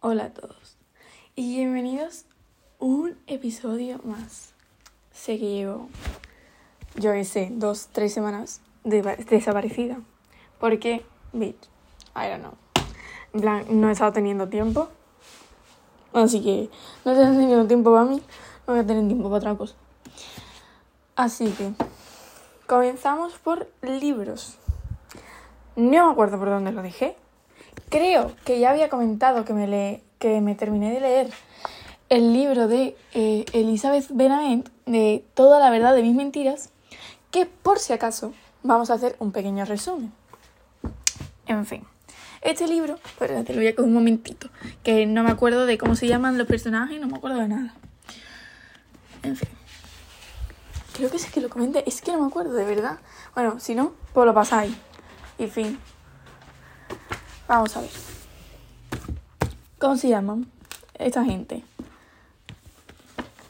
Hola a todos y bienvenidos a un episodio más. Sé que llevo, yo qué sé, dos, tres semanas de- desaparecida. Porque, bitch, I don't know. En plan, no he estado teniendo tiempo. Así que no he tenido tiempo para mí, no voy a tener tiempo para otra cosa. Así que comenzamos por libros. No me acuerdo por dónde lo dejé. Creo que ya había comentado que me, le, que me terminé de leer el libro de eh, Elizabeth Benavent, de Toda la verdad de mis mentiras, que por si acaso vamos a hacer un pequeño resumen. En fin, este libro, espérate, lo voy a coger un momentito, que no me acuerdo de cómo se llaman los personajes, no me acuerdo de nada. En fin. Creo que sí que lo comenté, es que no me acuerdo, de verdad. Bueno, si no, pues lo pasáis. Y fin. Vamos a ver. ¿Cómo se llaman esta gente?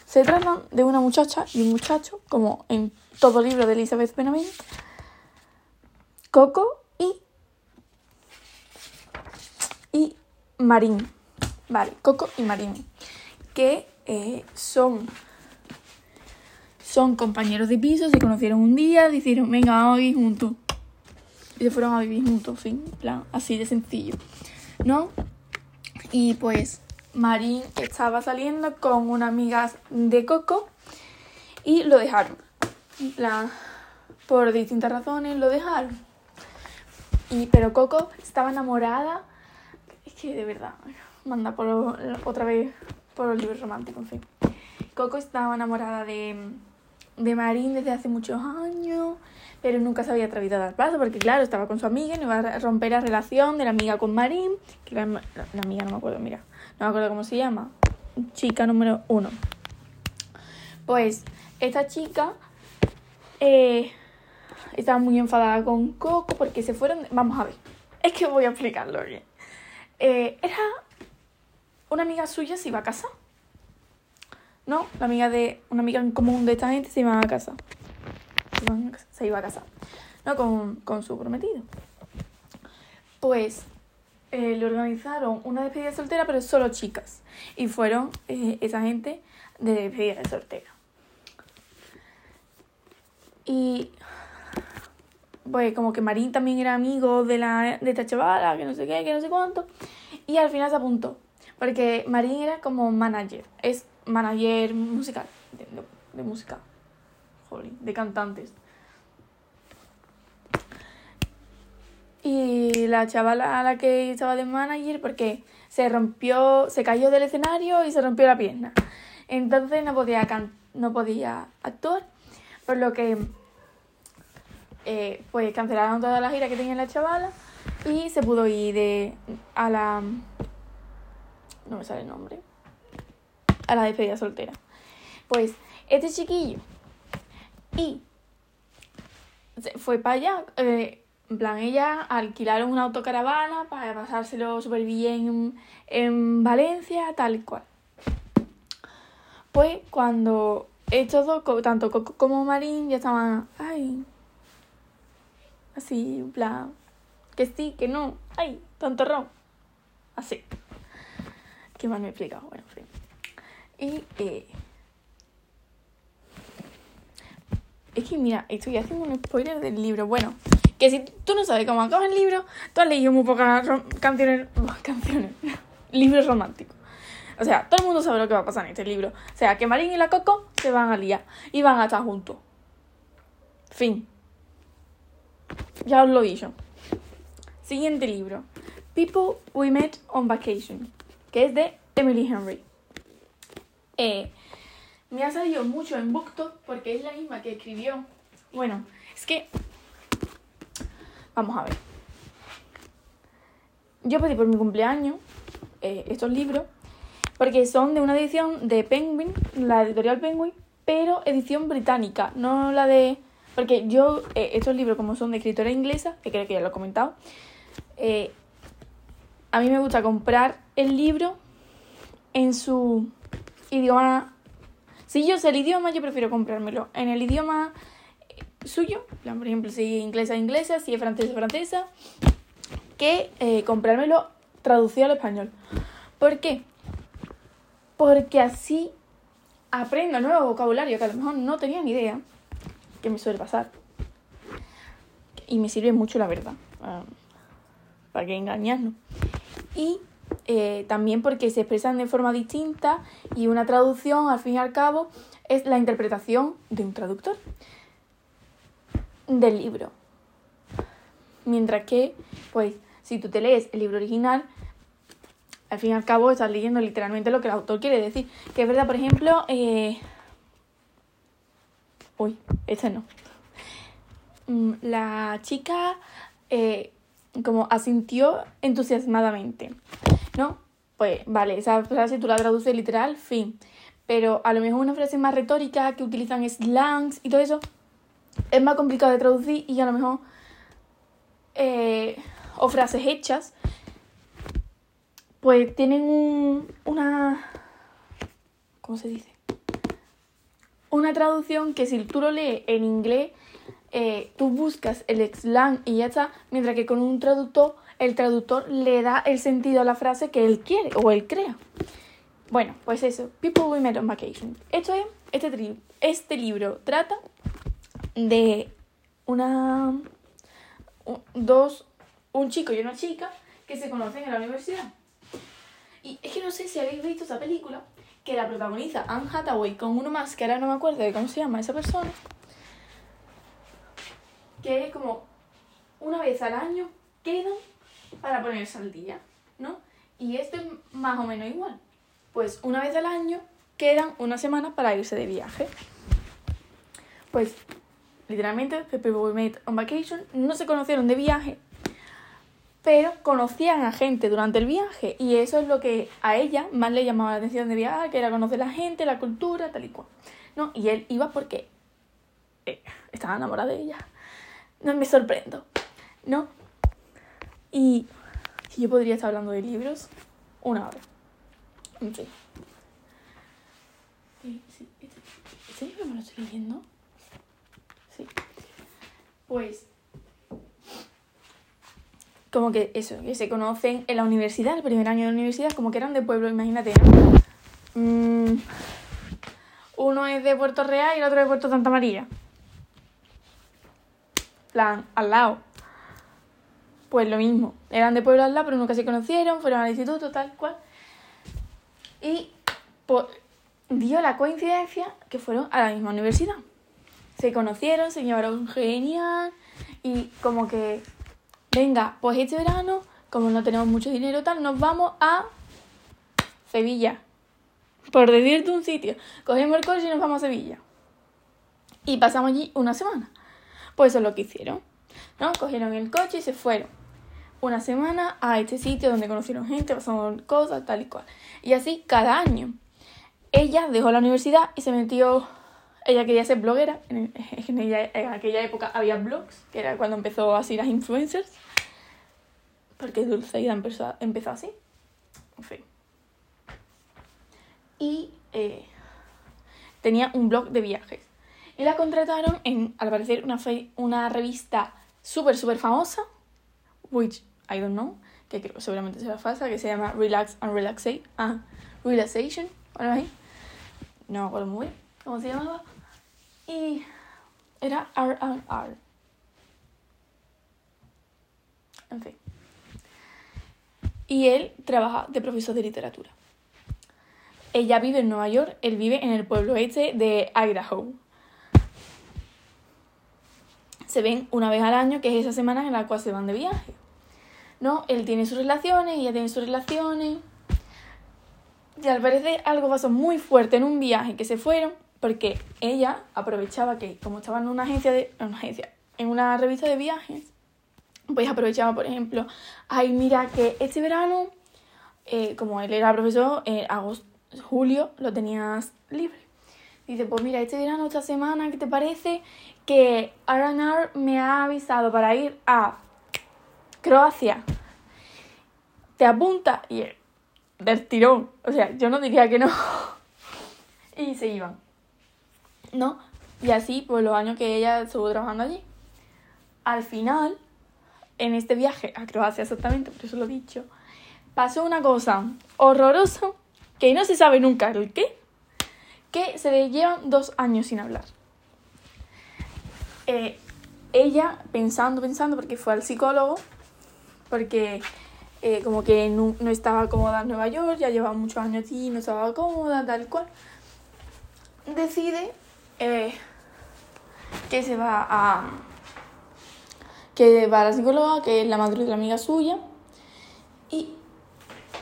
Se tratan de una muchacha y un muchacho, como en todo libro de Elizabeth Benavent, Coco y. y Marín. Vale, Coco y Marín. Que eh, son. Son compañeros de piso, se conocieron un día, dijeron, venga, vamos a vivir juntos. Y se fueron a vivir juntos, fin, plan, así de sencillo. ¿No? Y pues Marín estaba saliendo con una amiga de Coco y lo dejaron. En plan, por distintas razones lo dejaron. Y, pero Coco estaba enamorada. Es que de verdad, manda por otra vez por los libros románticos, en fin. Coco estaba enamorada de, de Marín desde hace muchos años, pero nunca se había atrevido a dar paso porque, claro, estaba con su amiga y no iba a romper la relación de la amiga con Marín, que la, la- amiga no me acuerdo, mira, no me acuerdo cómo se llama, chica número uno. Pues esta chica eh, estaba muy enfadada con Coco porque se fueron. Vamos a ver, es que voy a explicarlo bien. Eh, era una amiga suya se iba a casa. No, la amiga de. Una amiga en común de esta gente se iba a casa. Se casa- iba a casar. No, con, con su prometido. Pues eh, le organizaron una despedida soltera, pero solo chicas. Y fueron eh, esa gente de despedida de soltera. Y pues como que Marín también era amigo de, la, de esta chavala, que no sé qué, que no sé cuánto. Y al final se apuntó. Porque Marín era como manager. Es manager musical. De, de- música. Jolín, de cantantes. Y la chavala a la que estaba de manager, porque se rompió, se cayó del escenario y se rompió la pierna. Entonces no podía, can- no podía actuar, por lo que eh, pues cancelaron toda la gira que tenía la chavala y se pudo ir de, a la... no me sale el nombre. A la despedida soltera. Pues este chiquillo y fue para allá. eh, en plan, ella alquilaron una autocaravana para pasárselo súper bien en, en Valencia, tal cual. Pues cuando estos dos, tanto Coco como Marín, ya estaban, ay, así, en plan, que sí, que no, ay, tanto ron, así. ¿Qué más me he explicado? Bueno, en fin. Y, eh, es que mira, estoy haciendo un spoiler del libro. Bueno, que si tú no sabes cómo acaba el libro, tú has leído muy pocas canciones, canciones, libros románticos. O sea, todo el mundo sabe lo que va a pasar en este libro. O sea, que Marín y la Coco se van a liar y van a estar juntos. Fin. Ya os lo he dicho. Siguiente libro. People We Met on Vacation, que es de Emily Henry. Eh, me ha salido mucho en BookTok porque es la misma que escribió. Bueno, es que... Vamos a ver. Yo pedí por mi cumpleaños eh, estos libros porque son de una edición de Penguin, la editorial Penguin, pero edición británica, no la de... Porque yo, eh, estos libros como son de escritora inglesa, que creo que ya lo he comentado, a mí me gusta comprar el libro en su idioma... Si yo sé el idioma, yo prefiero comprármelo en el idioma eh, suyo, por ejemplo, si es inglesa, inglesa, si es francesa, francesa, que eh, comprármelo traducido al español. ¿Por qué? Porque así aprendo nuevo vocabulario que a lo mejor no tenía ni idea, que me suele pasar. Y me sirve mucho, la verdad, ah, para que engañarnos. Y eh, también porque se expresan de forma distinta y una traducción, al fin y al cabo, es la interpretación de un traductor del libro. Mientras que, pues, si tú te lees el libro original, al fin y al cabo estás leyendo literalmente lo que el autor quiere decir. Que es verdad, por ejemplo, eh... uy, este no. Mm, la chica eh, como asintió entusiasmadamente, ¿no? Pues vale, esa frase tú la traduces literal, fin. Pero a lo mejor una frase más retórica que utilizan slangs y todo eso es más complicado de traducir y a lo mejor eh, o frases hechas pues tienen un, una ¿cómo se dice? una traducción que si tú lo lees en inglés eh, tú buscas el slang y ya está mientras que con un traductor el traductor le da el sentido a la frase que él quiere o él crea bueno pues eso People We Met on Vacation esto es este, este libro trata de una dos un chico y una chica que se conocen en la universidad. Y es que no sé si habéis visto esa película que la protagoniza Anne Hathaway con uno más que ahora no me acuerdo de cómo se llama esa persona. Que es como una vez al año quedan para ponerse al día, ¿no? Y esto es más o menos igual. Pues una vez al año quedan una semana para irse de viaje. Pues literalmente, People We Met on Vacation, no se conocieron de viaje, pero conocían a gente durante el viaje y eso es lo que a ella más le llamaba la atención de viajar, que era conocer la gente, la cultura, tal y cual. ¿no? Y él iba porque eh, estaba enamorado de ella. No me sorprendo, ¿no? Y yo podría estar hablando de libros una hora. En fin. ¿Este libro me lo estoy leyendo? Sí. Pues. Como que eso, que se conocen en la universidad, el primer año de la universidad, como que eran de pueblo, imagínate. Mm, uno es de Puerto Real y el otro de Puerto Santa María. Plan, al lado. Pues lo mismo. Eran de pueblo al lado, pero nunca se conocieron, fueron al instituto, tal cual. Y pues, dio la coincidencia que fueron a la misma universidad se conocieron, se llevaron genial y como que, venga, pues este verano, como no tenemos mucho dinero tal, nos vamos a Sevilla. Por decirte un sitio, cogemos el coche y nos vamos a Sevilla. Y pasamos allí una semana. Pues eso es lo que hicieron. ¿no? Cogieron el coche y se fueron una semana a este sitio donde conocieron gente, pasaron cosas, tal y cual. Y así cada año. Ella dejó la universidad y se metió ella quería ser bloguera. En, en, aquella época había blogs, que era cuando empezó así las influencers. Porque Dulceida empezó, empezó así. En fin. Y eh, tenía un blog de viajes. Y la contrataron en, al parecer, una, una revista súper, súper famosa. Which I don't know. Que creo seguramente será falsa. Que se llama Relax and. Ah, Relaxation. ahí. No me acuerdo muy bien cómo se llamaba y era R&R. En fin. Y él trabaja de profesor de literatura. Ella vive en Nueva York, él vive en el pueblo este de Idaho. Se ven una vez al año, que es esa semana en la cual se van de viaje. ¿No? Él tiene sus relaciones, ella tiene sus relaciones. Y al parecer algo pasó muy fuerte en un viaje que se fueron porque ella aprovechaba que, como estaba en una agencia de. una agencia, en una revista de viajes, pues aprovechaba, por ejemplo, ay, mira que este verano, eh, como él era profesor, en agosto, julio lo tenías libre. Dice, pues mira, este verano, esta semana, ¿qué te parece? Que R&R me ha avisado para ir a Croacia. Te apunta y del tirón. O sea, yo no diría que no. y se iban. ¿no? Y así, por los años que ella estuvo trabajando allí. Al final, en este viaje a Croacia exactamente, por eso lo he dicho, pasó una cosa horrorosa que no se sabe nunca el qué, que se le llevan dos años sin hablar. Eh, ella pensando, pensando, porque fue al psicólogo, porque eh, como que no, no, estaba cómoda en Nueva York, ya llevaba muchos años aquí, no estaba cómoda, tal cual, decide eh, que se va a... que va a la psicóloga, que es la madre de la amiga suya, y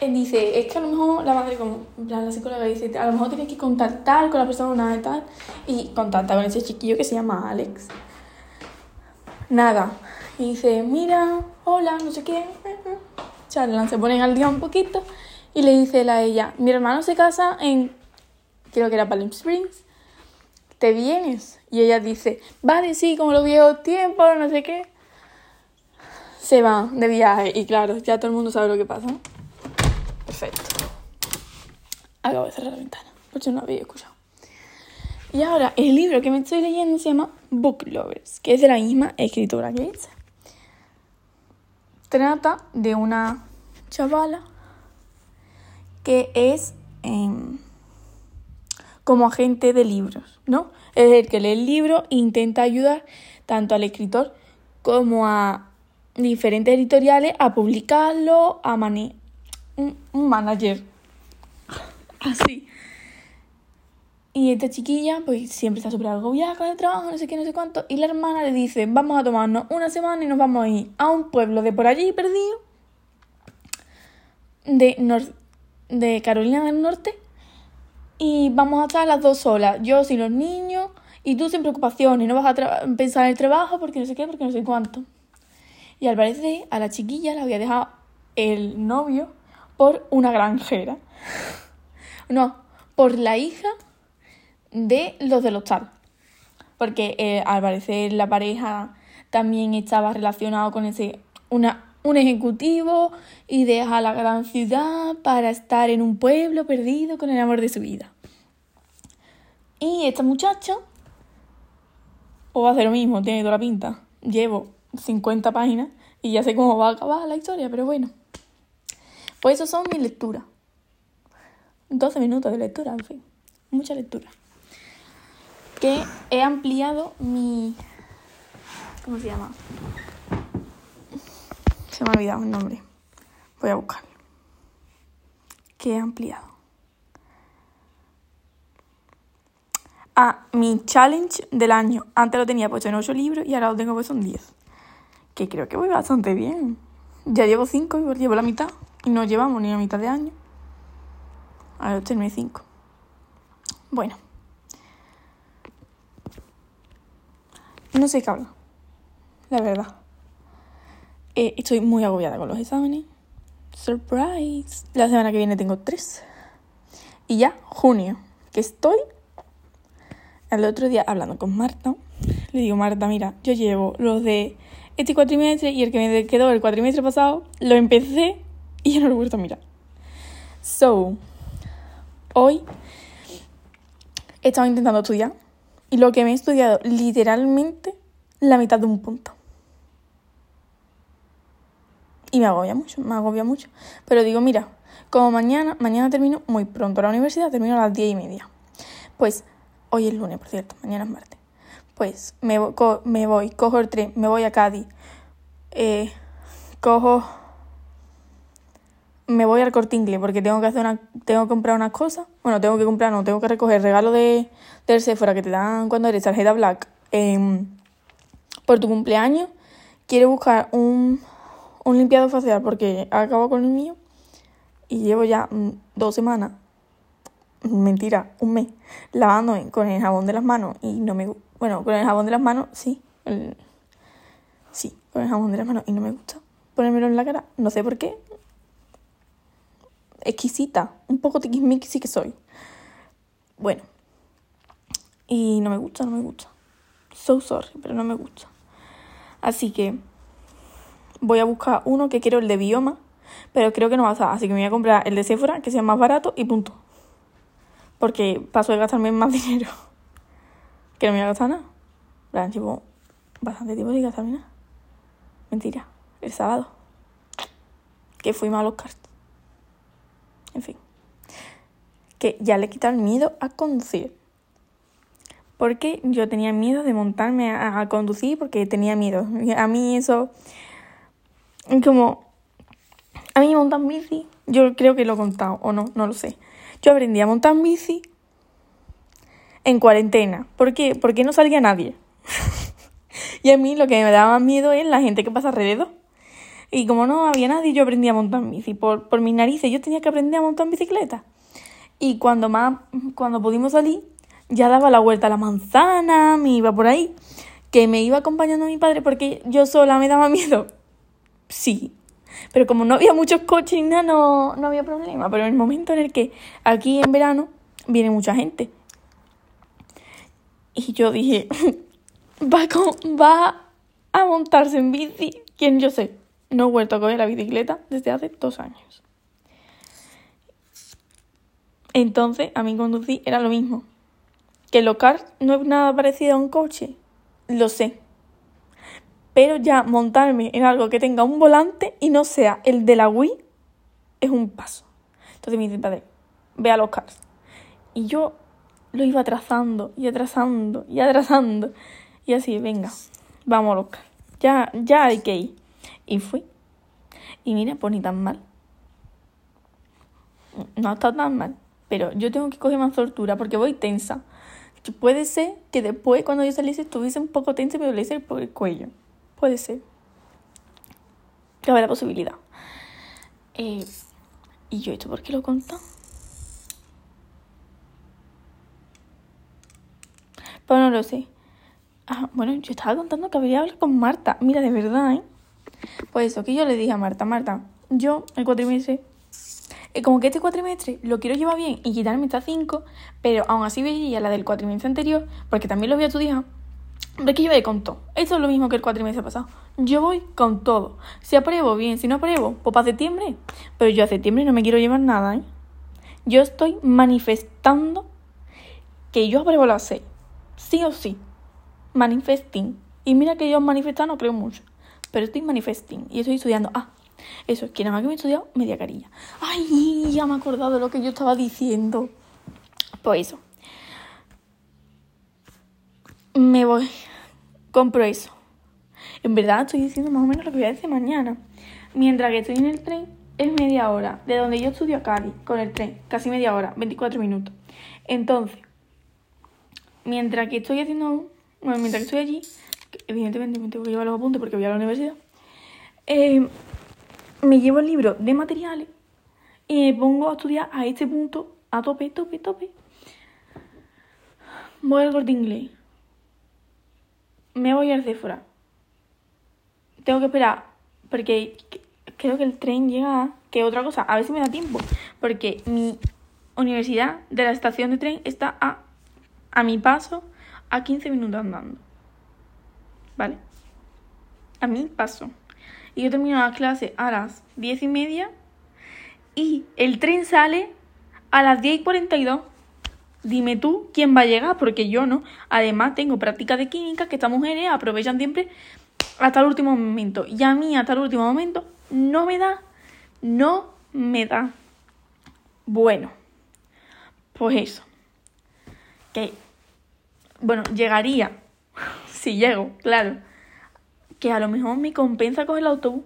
él dice, es que a lo mejor la madre, como la psicóloga dice, a lo mejor tienes que contactar con la persona y tal, y contacta con ese chiquillo que se llama Alex. Nada. Y dice, mira, hola, no sé qué. Charlan, se ponen al día un poquito. Y le dice él a ella, mi hermano se casa en, creo que era Palm Springs. ¿Te vienes? Y ella dice, vale, sí, como los viejos tiempos, no sé qué. Se va de viaje. Y claro, ya todo el mundo sabe lo que pasa. Perfecto. Acabo de cerrar la ventana, porque no había escuchado. Y ahora, el libro que me estoy leyendo se llama Book Lovers, que es de la misma escritora que esa. Trata de una chavala que es eh, como agente de libros, ¿no? Es el que lee el libro e intenta ayudar tanto al escritor como a diferentes editoriales a publicarlo, a mani un, un manager. Así. Y esta chiquilla, pues siempre está súper agobiada con el trabajo, no sé qué, no sé cuánto. Y la hermana le dice, vamos a tomarnos una semana y nos vamos a ir a un pueblo de por allí perdido, de, nor de Carolina del Norte. Y vamos a estar las dos solas, yo sin los niños y tú sin preocupaciones. No vas a pensar en el trabajo porque no sé qué, porque no sé cuánto. Y al parecer a la chiquilla la había dejado el novio por una granjera. No, por la hija de los del hostal. Porque eh, al parecer la pareja también estaba relacionado con ese una, un ejecutivo y deja la gran ciudad para estar en un pueblo perdido con el amor de su vida. Y esta muchacha, o va a hacer lo mismo, tiene toda la pinta. Llevo 50 páginas y ya sé cómo va a acabar la historia, pero bueno. Pues eso son mis lecturas. 12 minutos de lectura, en fin. Mucha lectura que he ampliado mi... ¿Cómo se llama? Se me ha olvidado el nombre. Voy a buscarlo. Que he ampliado. Ah, mi challenge del año. Antes lo tenía puesto en 8 libros y ahora lo tengo puesto en 10. Que creo que voy bastante bien. Ya llevo 5 y llevo la mitad. Y no llevamos ni la mitad de año. Ahora tengo 5. Bueno. No sé qué hablar. La verdad. Eh, estoy muy agobiada con los exámenes. Surprise. La semana que viene tengo tres. Y ya, junio. Que estoy. El otro día hablando con Marta. Le digo, Marta, mira, yo llevo los de este cuatrimestre y el que me quedó el cuatrimestre pasado. Lo empecé y ya no lo he vuelto a mirar. So, hoy he intentando estudiar y lo que me he estudiado literalmente la mitad de un punto. Y me agobia mucho, me agobia mucho. Pero digo, mira, como mañana, mañana termino muy pronto la universidad, termino a las diez y media. Pues, hoy es lunes, por cierto, mañana es martes. Pues me, me voy, cojo el tren, me voy a Cádiz, eh, cojo me voy al corte inglés porque tengo que hacer una, tengo que comprar unas cosas. Bueno, tengo que comprar, no, tengo que recoger regalo de, del Sephora que te dan cuando eres tarjeta black em, por tu cumpleaños. Quiero buscar un, un limpiado facial porque acabo con el mío y llevo ya mm, dos semanas, mentira, un mes, lavándome con el jabón de las manos y no me bueno, con el jabón de las manos, sí, sí, con el jabón de las manos y no me gusta ponérmelo en la cara, no sé por qué, exquisita, un poco tiquismiqui sí que soy. Bueno, y no me gusta, no me gusta. So sorry, pero no me gusta. Así que voy a buscar uno que quiero el de bioma, pero creo que no va a estar. Así que me voy a comprar el de Sephora, que sea más barato y punto. Porque paso de gastarme más dinero. Que no me voy a gastar nada. Bastante tiempo sin gastarme nada. Mentira, el sábado. Que fui mal a los cartas. En fin. Que ya le quitado el miedo a conducir. Porque yo tenía miedo de montarme a, conducir porque tenía miedo. A mí eso... Como... A mí montar bici, yo creo que lo he contado, o no, no lo sé. Yo aprendí a montar bici en cuarentena. ¿Por qué? Porque no salía nadie. y a mí lo que me daba miedo es la gente que pasa alrededor. Y como no había nadie, yo aprendí a montar bici. Por, por mis narices, yo tenía que aprender a montar en bicicleta. Y cuando más, cuando pudimos salir, ya daba la vuelta a la manzana, me iba por ahí. Que me iba acompañando mi padre porque yo sola me daba miedo. Sí. Pero como no había muchos coches y nada, no, no había problema. Pero en el momento en el que aquí en verano viene mucha gente. Y yo dije, va, va a montarse en bici. ¿Quién yo sé? No he vuelto a coger la bicicleta desde hace dos años. Entonces, a mí conducir era lo mismo. Que los cars no es nada parecido a un coche, lo sé. Pero ya montarme en algo que tenga un volante y no sea el de la Wii es un paso. Entonces me dice, padre, ve a los cars. Y yo lo iba atrasando y atrasando y atrasando. Y así, venga, vamos a los cars. Ya, ya hay que ir. Y fui. Y mira, pues ni tan mal. No está tan mal. Pero yo tengo que coger más soltura porque voy tensa. Puede ser que después, cuando yo saliese, estuviese un poco tensa, pero le hice por el cuello. Puede ser. Cabe la posibilidad. Eh, ¿Y yo esto por qué lo contado? Pues no lo sé. Ah, bueno, yo estaba contando que habría hablar con Marta. Mira, de verdad, ¿eh? Pues eso, que yo le dije a Marta, Marta, yo el cuatrimestre, eh, como que este cuatrimestre lo quiero llevar bien y quitarme estas cinco, pero aún así veía la del cuatrimestre anterior, porque también lo voy a estudiar. Hombre, que yo voy con todo. Esto es lo mismo que el cuatrimestre pasado. Yo voy con todo. Si apruebo, bien. Si no apruebo, pues para septiembre. Pero yo a septiembre no me quiero llevar nada, ¿eh? Yo estoy manifestando que yo apruebo las seis. Sí o sí. Manifesting. Y mira que yo manifestar no creo mucho pero estoy manifesting y estoy estudiando. Ah, eso, es que nada más que me he estudiado media carilla. Ay, ya me he acordado de lo que yo estaba diciendo. Pues eso. Me voy. Compro eso. En verdad estoy diciendo más o menos lo que voy a decir mañana. Mientras que estoy en el tren, es media hora. De donde yo estudio a Cádiz, con el tren. Casi media hora, 24 minutos. Entonces, mientras que estoy haciendo... Bueno, mientras que estoy allí, evidentemente me tengo que llevar los apuntes porque voy a la universidad, eh, me llevo el libro de materiales y me pongo a estudiar a este punto, a tope, tope, tope. Voy al corte inglés. Me voy al Sephora. Tengo que esperar porque creo que el tren llega, que otra cosa, a ver si me da tiempo, porque mi universidad de la estación de tren está a, a mi paso a 15 minutos andando. ¿Vale? A mí paso. Y yo termino la clase a las diez y media y el tren sale a las 10 y 42. Dime tú quién va a llegar, porque yo no. Además, tengo práctica de química que estas mujeres aprovechan siempre hasta el último momento. Y a mí, hasta el último momento, no me da. No me da. Bueno, pues eso. Que, bueno, llegaría si llego, claro. Que a lo mejor me compensa coger el autobús.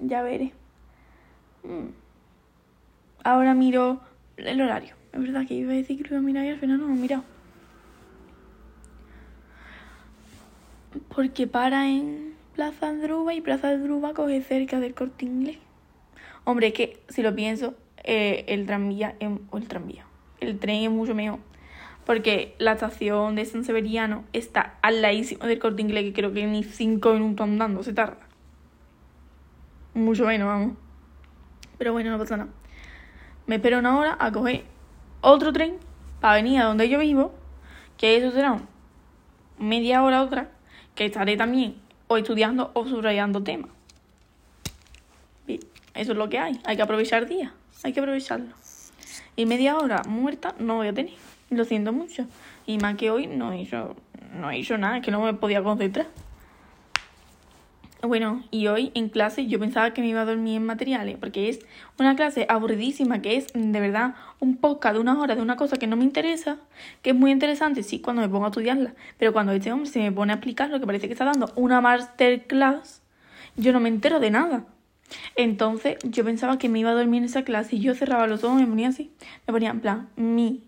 Ya veré. Mm. Ahora miro el horario. Es verdad que iba a decir que lo iba a mirar y al final no lo he mirado. Porque para en Plaza Andruba y Plaza Andruba coge cerca del corte inglés. Hombre, es que si lo pienso, eh, el tranvía o el tranvía. El tren es mucho mejor porque la estación de San Severiano está al ladísimo del corte inglés, que creo que ni cinco minutos andando se tarda. Mucho menos, vamos. Pero bueno, no pasa nada. Me espero una hora a coger otro tren para venir a donde yo vivo, que eso será media hora otra, que estaré también o estudiando o subrayando temas. Eso es lo que hay. Hay que aprovechar el día. Hay que aprovecharlo. Y media hora muerta no voy a tener. Lo siento mucho. Y más que hoy no hizo, no hizo nada, que no me podía concentrar. Bueno, y hoy en clase yo pensaba que me iba a dormir en materiales, porque es una clase aburridísima, que es de verdad un podcast de una hora de una cosa que no me interesa, que es muy interesante, sí, cuando me pongo a estudiarla, pero cuando este hombre se me pone a explicar lo que parece que está dando una masterclass, yo no me entero de nada. Entonces yo pensaba que me iba a dormir en esa clase y yo cerraba los ojos y me ponía así, me ponía en plan, mi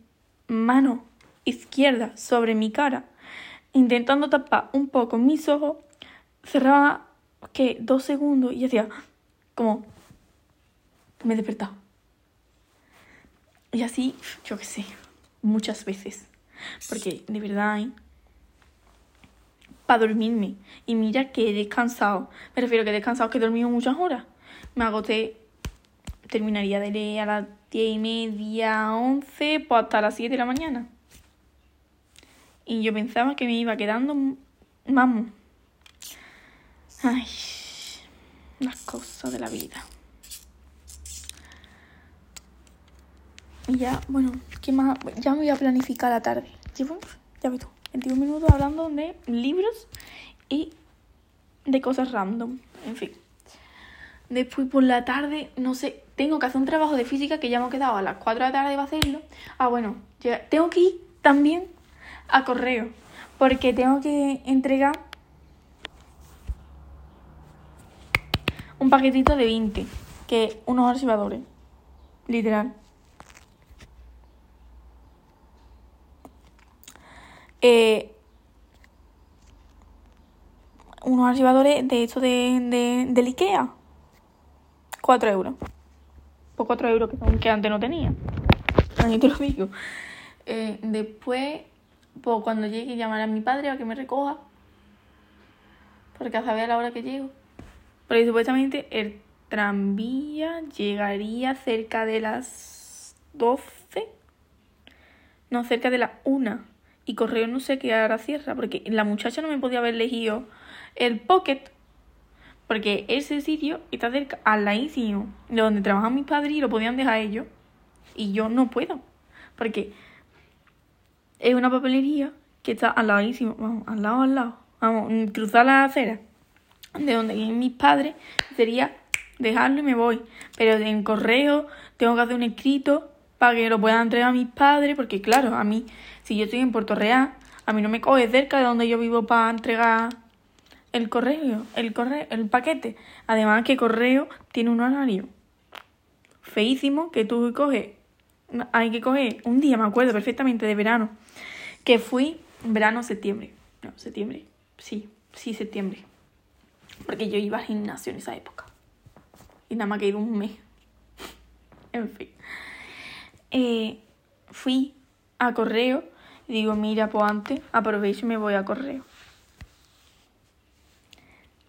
mano izquierda sobre mi cara, intentando tapar un poco mis ojos, cerraba que dos segundos y hacía como me he despertado. Y así, yo qué sé, muchas veces. Porque de verdad, ¿eh? para dormirme. Y mira que he descansado. Me refiero que he descansado, que he dormido muchas horas. Me agoté, terminaría de leer a las diez y media, once, pues hasta las siete de la mañana. Y yo pensaba que me iba quedando, vamos, Ay, las cosas de la vida. Y ya, bueno, ¿qué más? Ya me voy a planificar la tarde. Llevo, ya ves tú, 21 minutos hablando de libros y de cosas random. En fin. Después por la tarde, no sé, tengo que hacer un trabajo de física que ya me he quedado a las 4 de la tarde para hacerlo. Ah, bueno, tengo que ir también a correo. Porque tengo que entregar un paquetito de 20, que unos archivadores, literal. Eh, unos archivadores de hecho de, de, del Ikea. 4 euros. Por 4 euros que, antes no tenía. Ahí te lo digo. Eh, después, pues cuando llegue, llamaré a mi padre a que me recoja. Porque a saber a la hora que llego. Porque supuestamente el tranvía llegaría cerca de las 12. No, cerca de las 1. Y correo no sé qué hora cierra. Porque la muchacha no me podía haber elegido el pocket. Porque ese sitio está cerca, al ladísimo de donde trabajan mis padres y lo podían dejar ellos. Y yo no puedo. Porque es una papelería que está al ladísimo. Vamos, al lado, al lado. Vamos, cruzar la acera de donde vienen mis padres, sería dejarlo y me voy. Pero en correo tengo que hacer un escrito para que lo puedan entregar a mis padres, porque claro, a mí, si yo estoy en Puerto Real, a mí no me coge cerca de donde yo vivo para entregar el correo, el correo, el paquete. Además que correo tiene un horario feísimo que tú coges, hay que coger un día, me acuerdo perfectamente, de verano, que fui verano, septiembre. No, septiembre. Sí, sí, septiembre. Porque yo iba al gimnasio en esa época. Y nada más que iba un mes. en fin. Eh, fui a correo digo, mira, pues antes aprovecho y me voy a correo.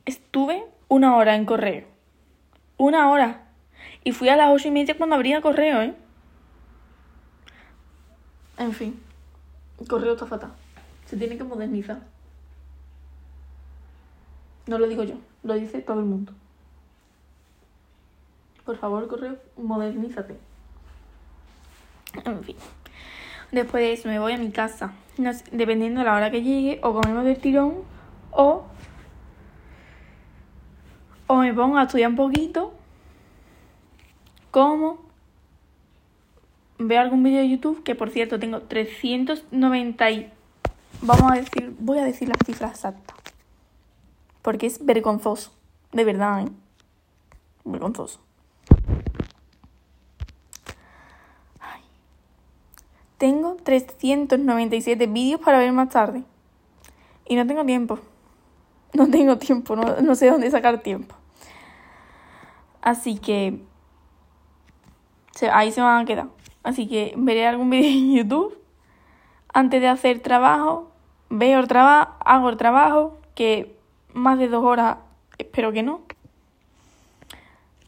Estuve una hora en correo. Una hora. Y fui a las ocho y media cuando abría correo, ¿eh? En fin. El correo está fatal. Se tiene que modernizar. No lo digo yo, lo dice todo el mundo. Por favor, correo, modernízate. En fin. Después de eso me voy a mi casa. dependiendo de la hora que llegue, o comemos del tirón, o, o me pongo a estudiar un poquito, como, veo algún vídeo de YouTube, que por cierto tengo 390 y... Vamos a decir, voy a decir las cifras exactas porque es vergonzoso, de verdad, ¿eh? Vergonzoso. Tengo 397 vídeos para ver más tarde. Y no tengo tiempo. No tengo tiempo, no, no sé dónde sacar tiempo. Así que ahí se van a quedar. Así que veré algún vídeo en YouTube. Antes de hacer trabajo, veo el trabajo, hago el trabajo, que más de dos horas, espero que no.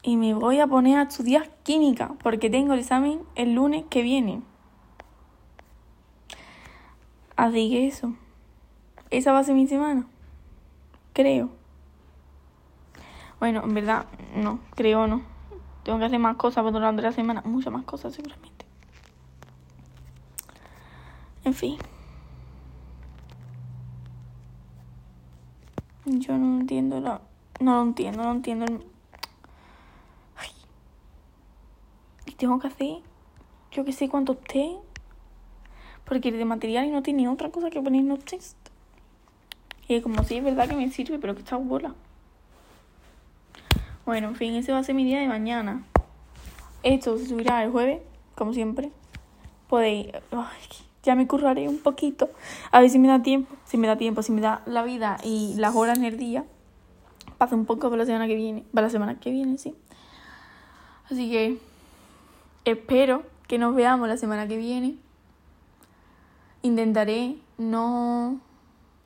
Y me voy a poner a estudiar química, porque tengo el examen el lunes que viene. Así que eso. Esa va a ser mi semana. Creo. Bueno, en verdad, no, creo no. Tengo que hacer más cosas durante la semana. Muchas más cosas seguramente. En fin. Yo no entiendo la No lo entiendo, no entiendo. Ay. Y tengo que hacer, yo que sé cuántos test. Porque de material y no tiene otra cosa que poner test. Y como sí, es verdad que me sirve, pero que está bola. Bueno, en fin, ese va a ser mi día de mañana. Esto se subirá el jueves, como siempre. Podéis. Ya me curraré un poquito. A ver si me da tiempo. Si me da tiempo, si me da la vida y las horas en el día. Pasa un poco para la semana que viene. Para la semana que viene, sí. Así que espero que nos veamos la semana que viene. Intentaré no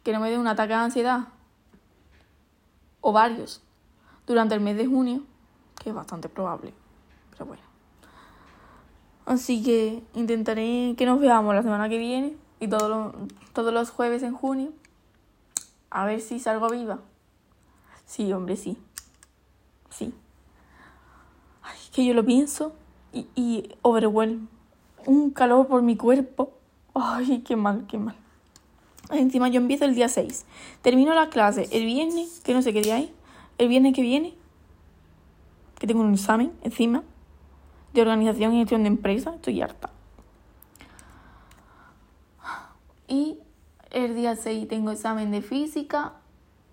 que no me dé un ataque de ansiedad o varios durante el mes de junio, que es bastante probable, pero bueno. Así que intentaré que nos veamos la semana que viene y todos los, todos los jueves en junio. A ver si salgo viva. Sí, hombre, sí. Sí. Ay, que yo lo pienso y, y overwhelm. Un calor por mi cuerpo. Ay, qué mal, qué mal. Encima yo empiezo el día 6. Termino la clase el viernes, que no sé qué día hay. El viernes que viene, que tengo un examen encima de organización y gestión de empresa. Estoy harta. Y el día 6 tengo examen de física.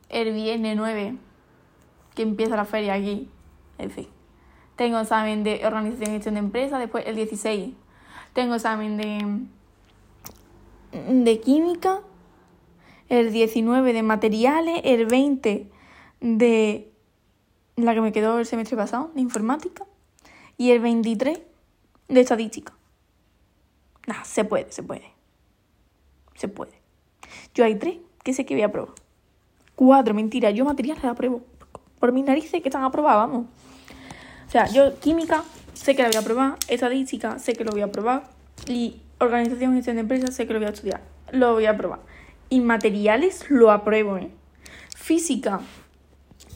El viernes 9, que empieza la feria aquí. En fin. Tengo examen de organización y gestión de empresa. Después el 16 tengo examen de, de química el 19 de materiales, el 20 de la que me quedó el semestre pasado, de informática, y el 23 de estadística. Nah, se puede, se puede. Se puede. Yo hay tres que sé que voy a probar. Cuatro, mentira, yo materiales apruebo. Por mi nariz sé que están aprobadas, vamos. O sea, yo química sé que la voy a probar, estadística sé que lo voy a probar, y organización y gestión de empresas sé que lo voy a estudiar. Lo voy a probar. Y materiales lo apruebo, ¿eh? Física,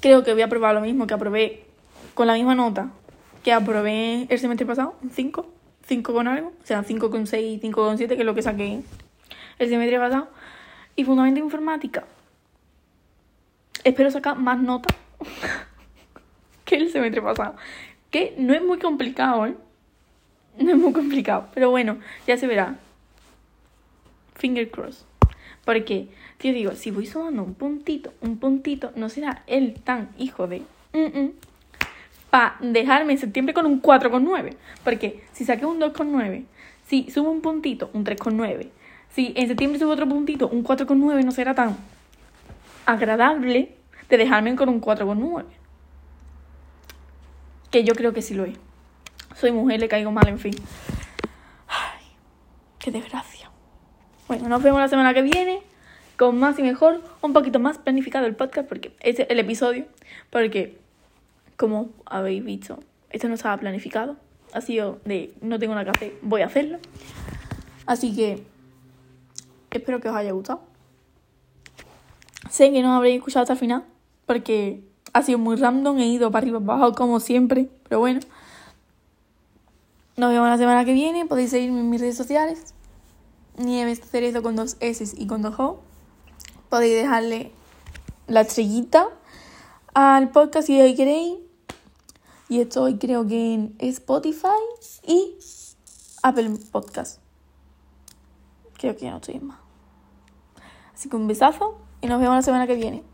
creo que voy a probar lo mismo que aprobé con la misma nota que aprobé el semestre pasado, 5, 5 con algo, o sea, 5 con 6, 5 con 7, que es lo que saqué el semestre pasado. Y fundamento informática, espero sacar más nota que el semestre pasado, que no es muy complicado, ¿eh? No es muy complicado, pero bueno, ya se verá. Finger cross. Porque, yo digo, si voy sumando un puntito, un puntito, no será él tan hijo de... para dejarme en septiembre con un 4,9. Porque si saqué un 2,9, si subo un puntito, un 3,9. Si en septiembre subo otro puntito, un 4,9 no será tan agradable de dejarme con un 4,9. Que yo creo que sí lo es. Soy mujer, le caigo mal, en fin. Ay, qué desgracia. Bueno, nos vemos la semana que viene con más y mejor, un poquito más planificado el podcast, porque es el episodio, porque como habéis visto, esto no estaba planificado, ha sido de no tengo nada que hacer, voy a hacerlo. Así que espero que os haya gustado. Sé que no habréis escuchado hasta el final, porque ha sido muy random, he ido para arriba, para abajo como siempre, pero bueno. Nos vemos la semana que viene, podéis seguirme en mis redes sociales. Nieves Cerezo con dos S y con dos O. Podéis dejarle la estrellita al podcast si queréis. Y estoy creo que en Spotify y Apple Podcast. Creo que ya no estoy más. Así que un besazo y nos vemos la semana que viene.